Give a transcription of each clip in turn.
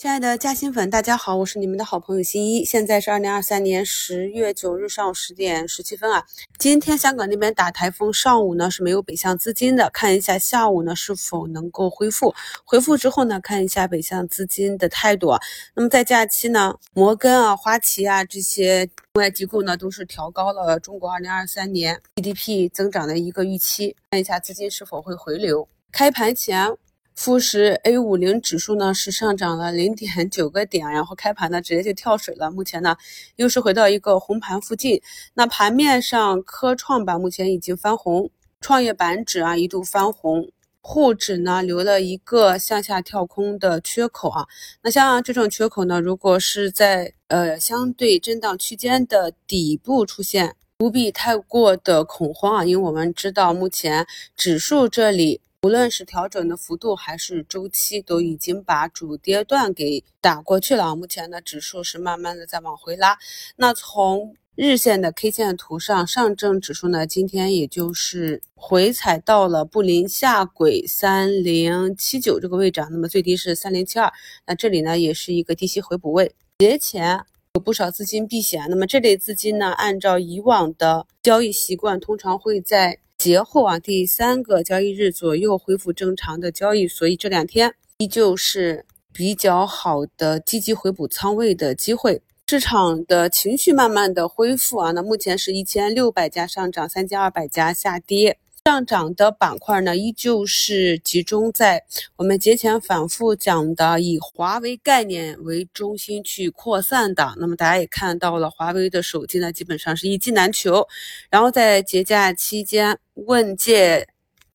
亲爱的嘉兴粉，大家好，我是你们的好朋友新一。现在是二零二三年十月九日上午十点十七分啊。今天香港那边打台风，上午呢是没有北向资金的，看一下下午呢是否能够恢复。恢复之后呢，看一下北向资金的态度。那么在假期呢，摩根啊、花旗啊这些外机构呢都是调高了中国二零二三年 GDP 增长的一个预期，看一下资金是否会回流。开盘前。富时 A 五零指数呢是上涨了零点九个点，然后开盘呢直接就跳水了。目前呢又是回到一个红盘附近。那盘面上，科创板目前已经翻红，创业板指啊一度翻红，沪指呢留了一个向下跳空的缺口啊。那像这种缺口呢，如果是在呃相对震荡区间的底部出现，不必太过的恐慌啊，因为我们知道目前指数这里。无论是调整的幅度还是周期，都已经把主跌段给打过去了。目前的指数是慢慢的在往回拉。那从日线的 K 线图上，上证指数呢，今天也就是回踩到了布林下轨三零七九这个位置，那么最低是三零七二。那这里呢，也是一个低吸回补位。节前有不少资金避险，那么这类资金呢，按照以往的交易习惯，通常会在。节后啊，第三个交易日左右恢复正常的交易，所以这两天依旧是比较好的积极回补仓位的机会。市场的情绪慢慢的恢复啊，那目前是一千六百家上涨，三千二百家下跌。上涨的板块呢，依旧是集中在我们节前反复讲的以华为概念为中心去扩散的。那么大家也看到了，华为的手机呢，基本上是一机难求。然后在节假期间，问界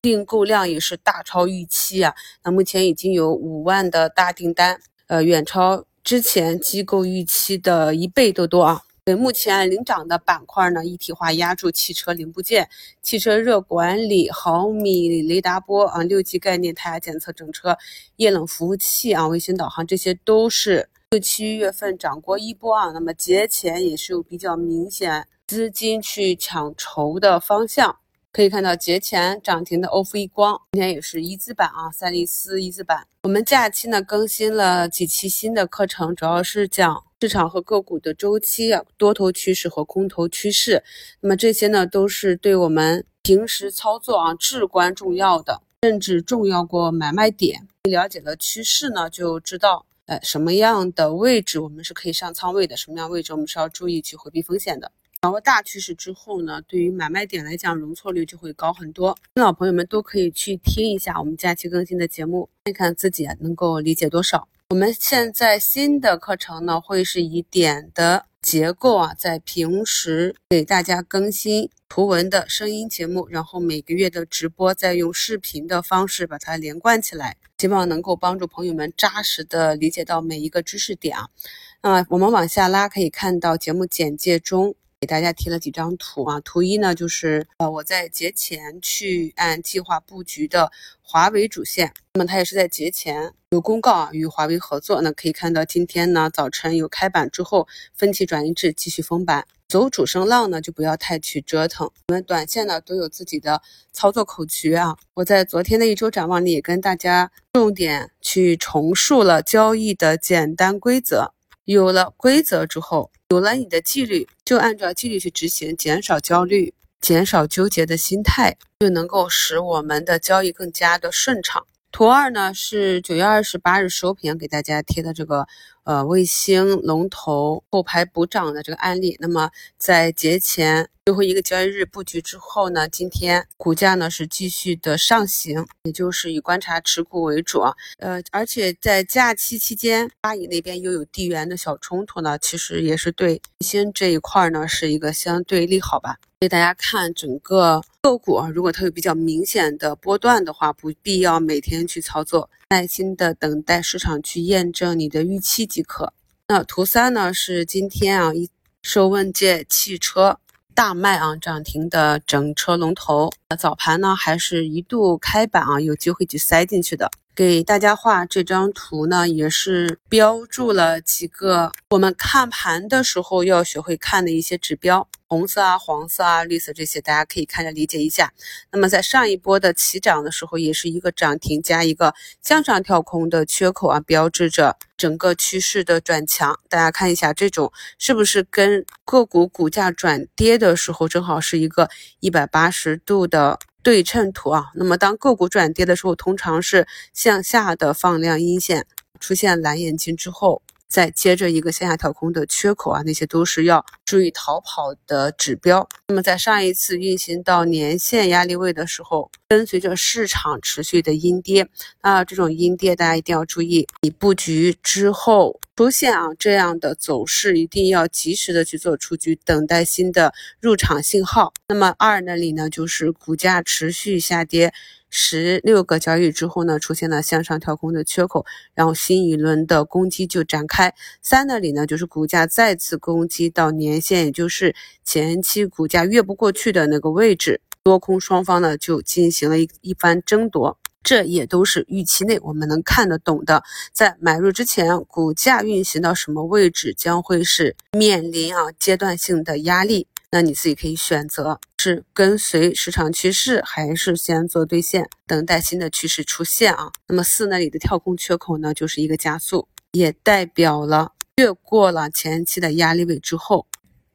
订购量也是大超预期啊。那目前已经有五万的大订单，呃，远超之前机构预期的一倍多多啊。对，目前领涨的板块呢，一体化压住汽车零部件、汽车热管理、毫米雷达波啊、六 G 概念、胎压检测、整车液冷服务器啊、卫星导航，这些都是六七月份涨过一波啊。那么节前也是有比较明显资金去抢筹的方向。可以看到节前涨停的欧富易光，今天也是一字板啊，赛力斯一字板。我们假期呢更新了几期新的课程，主要是讲市场和个股的周期，多头趋势和空头趋势。那么这些呢都是对我们平时操作啊至关重要的，甚至重要过买卖点。了解了趋势呢，就知道呃什么样的位置我们是可以上仓位的，什么样位置我们是要注意去回避风险的。掌握大趋势之后呢，对于买卖点来讲，容错率就会高很多。新老朋友们都可以去听一下我们假期更新的节目，看看自己能够理解多少。我们现在新的课程呢，会是以点的结构啊，在平时给大家更新图文的声音节目，然后每个月的直播再用视频的方式把它连贯起来，希望能够帮助朋友们扎实的理解到每一个知识点啊。那我们往下拉，可以看到节目简介中。给大家提了几张图啊，图一呢就是呃我在节前去按计划布局的华为主线，那么它也是在节前有公告啊与华为合作，那可以看到今天呢早晨有开板之后分歧转移至继续封板，走主升浪呢就不要太去折腾，我们短线呢都有自己的操作口诀啊，我在昨天的一周展望里也跟大家重点去重述了交易的简单规则。有了规则之后，有了你的纪律，就按照纪律去执行，减少焦虑，减少纠结的心态，就能够使我们的交易更加的顺畅。图二呢是九月二十八日收评给大家贴的这个呃卫星龙头后排补涨的这个案例。那么在节前。最后一个交易日布局之后呢，今天股价呢是继续的上行，也就是以观察持股为主。呃，而且在假期期间，巴以那边又有地缘的小冲突呢，其实也是对新这一块呢是一个相对利好吧。给大家看整个个股啊，如果它有比较明显的波段的话，不必要每天去操作，耐心的等待市场去验证你的预期即可。那图三呢是今天啊一受问界汽车。大卖啊，涨停的整车龙头，早盘呢还是一度开板啊，有机会去塞进去的。给大家画这张图呢，也是标注了几个我们看盘的时候要学会看的一些指标。红色啊、黄色啊、绿色这些，大家可以看着理解一下。那么在上一波的起涨的时候，也是一个涨停加一个向上跳空的缺口啊，标志着整个趋势的转强。大家看一下，这种是不是跟个股股价转跌的时候，正好是一个一百八十度的对称图啊？那么当个股转跌的时候，通常是向下的放量阴线出现蓝眼睛之后。再接着一个向下跳空的缺口啊，那些都是要注意逃跑的指标。那么在上一次运行到年线压力位的时候，跟随着市场持续的阴跌，那这种阴跌大家一定要注意，你布局之后出现啊这样的走势，一定要及时的去做出局，等待新的入场信号。那么二那里呢，就是股价持续下跌。十六个交易之后呢，出现了向上跳空的缺口，然后新一轮的攻击就展开。三那里呢，就是股价再次攻击到年线，也就是前期股价越不过去的那个位置，多空双方呢就进行了一一番争夺，这也都是预期内我们能看得懂的。在买入之前，股价运行到什么位置将会是面临啊阶段性的压力。那你自己可以选择是跟随市场趋势，还是先做兑现，等待新的趋势出现啊。那么四那里的跳空缺口呢，就是一个加速，也代表了越过了前期的压力位之后，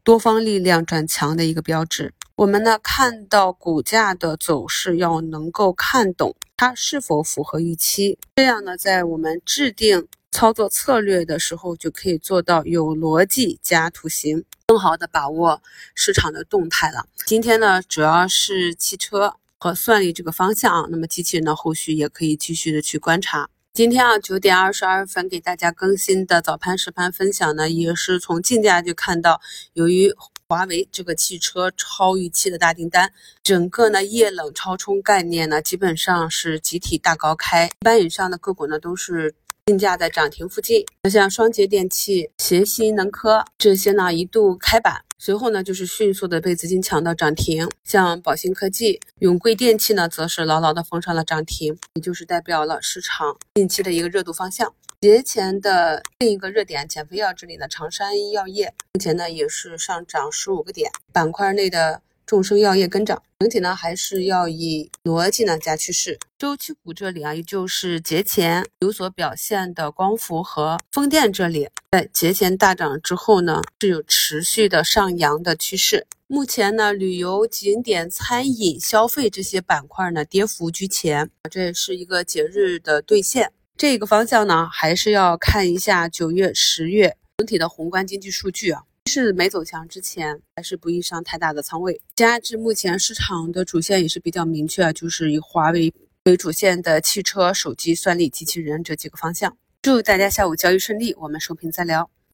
多方力量转强的一个标志。我们呢看到股价的走势，要能够看懂它是否符合预期，这样呢，在我们制定操作策略的时候，就可以做到有逻辑加图形。更好的把握市场的动态了。今天呢，主要是汽车和算力这个方向啊。那么机器人呢，后续也可以继续的去观察。今天啊，九点二十二分给大家更新的早盘实盘分享呢，也是从竞价就看到，由于华为这个汽车超预期的大订单，整个呢液冷超充概念呢，基本上是集体大高开，一般以上的个股呢都是。竞价在涨停附近，像双杰电器、协鑫能科这些呢一度开板，随后呢就是迅速的被资金抢到涨停。像宝兴科技、永贵电器呢，则是牢牢的封上了涨停，也就是代表了市场近期的一个热度方向。节前的另一个热点，减肥药这里呢，长山药业目前呢也是上涨十五个点，板块内的。众生药业跟涨，整体呢还是要以逻辑呢加趋势。周期股这里啊，也就是节前有所表现的光伏和风电这里，在节前大涨之后呢，是有持续的上扬的趋势。目前呢，旅游景点、餐饮、消费这些板块呢，跌幅居前，这也是一个节日的兑现。这个方向呢，还是要看一下九月、十月整体的宏观经济数据啊。是没走强之前，还是不宜上太大的仓位。加之目前市场的主线也是比较明确，就是以华为为主线的汽车、手机、算力、机器人这几个方向。祝大家下午交易顺利，我们收评再聊。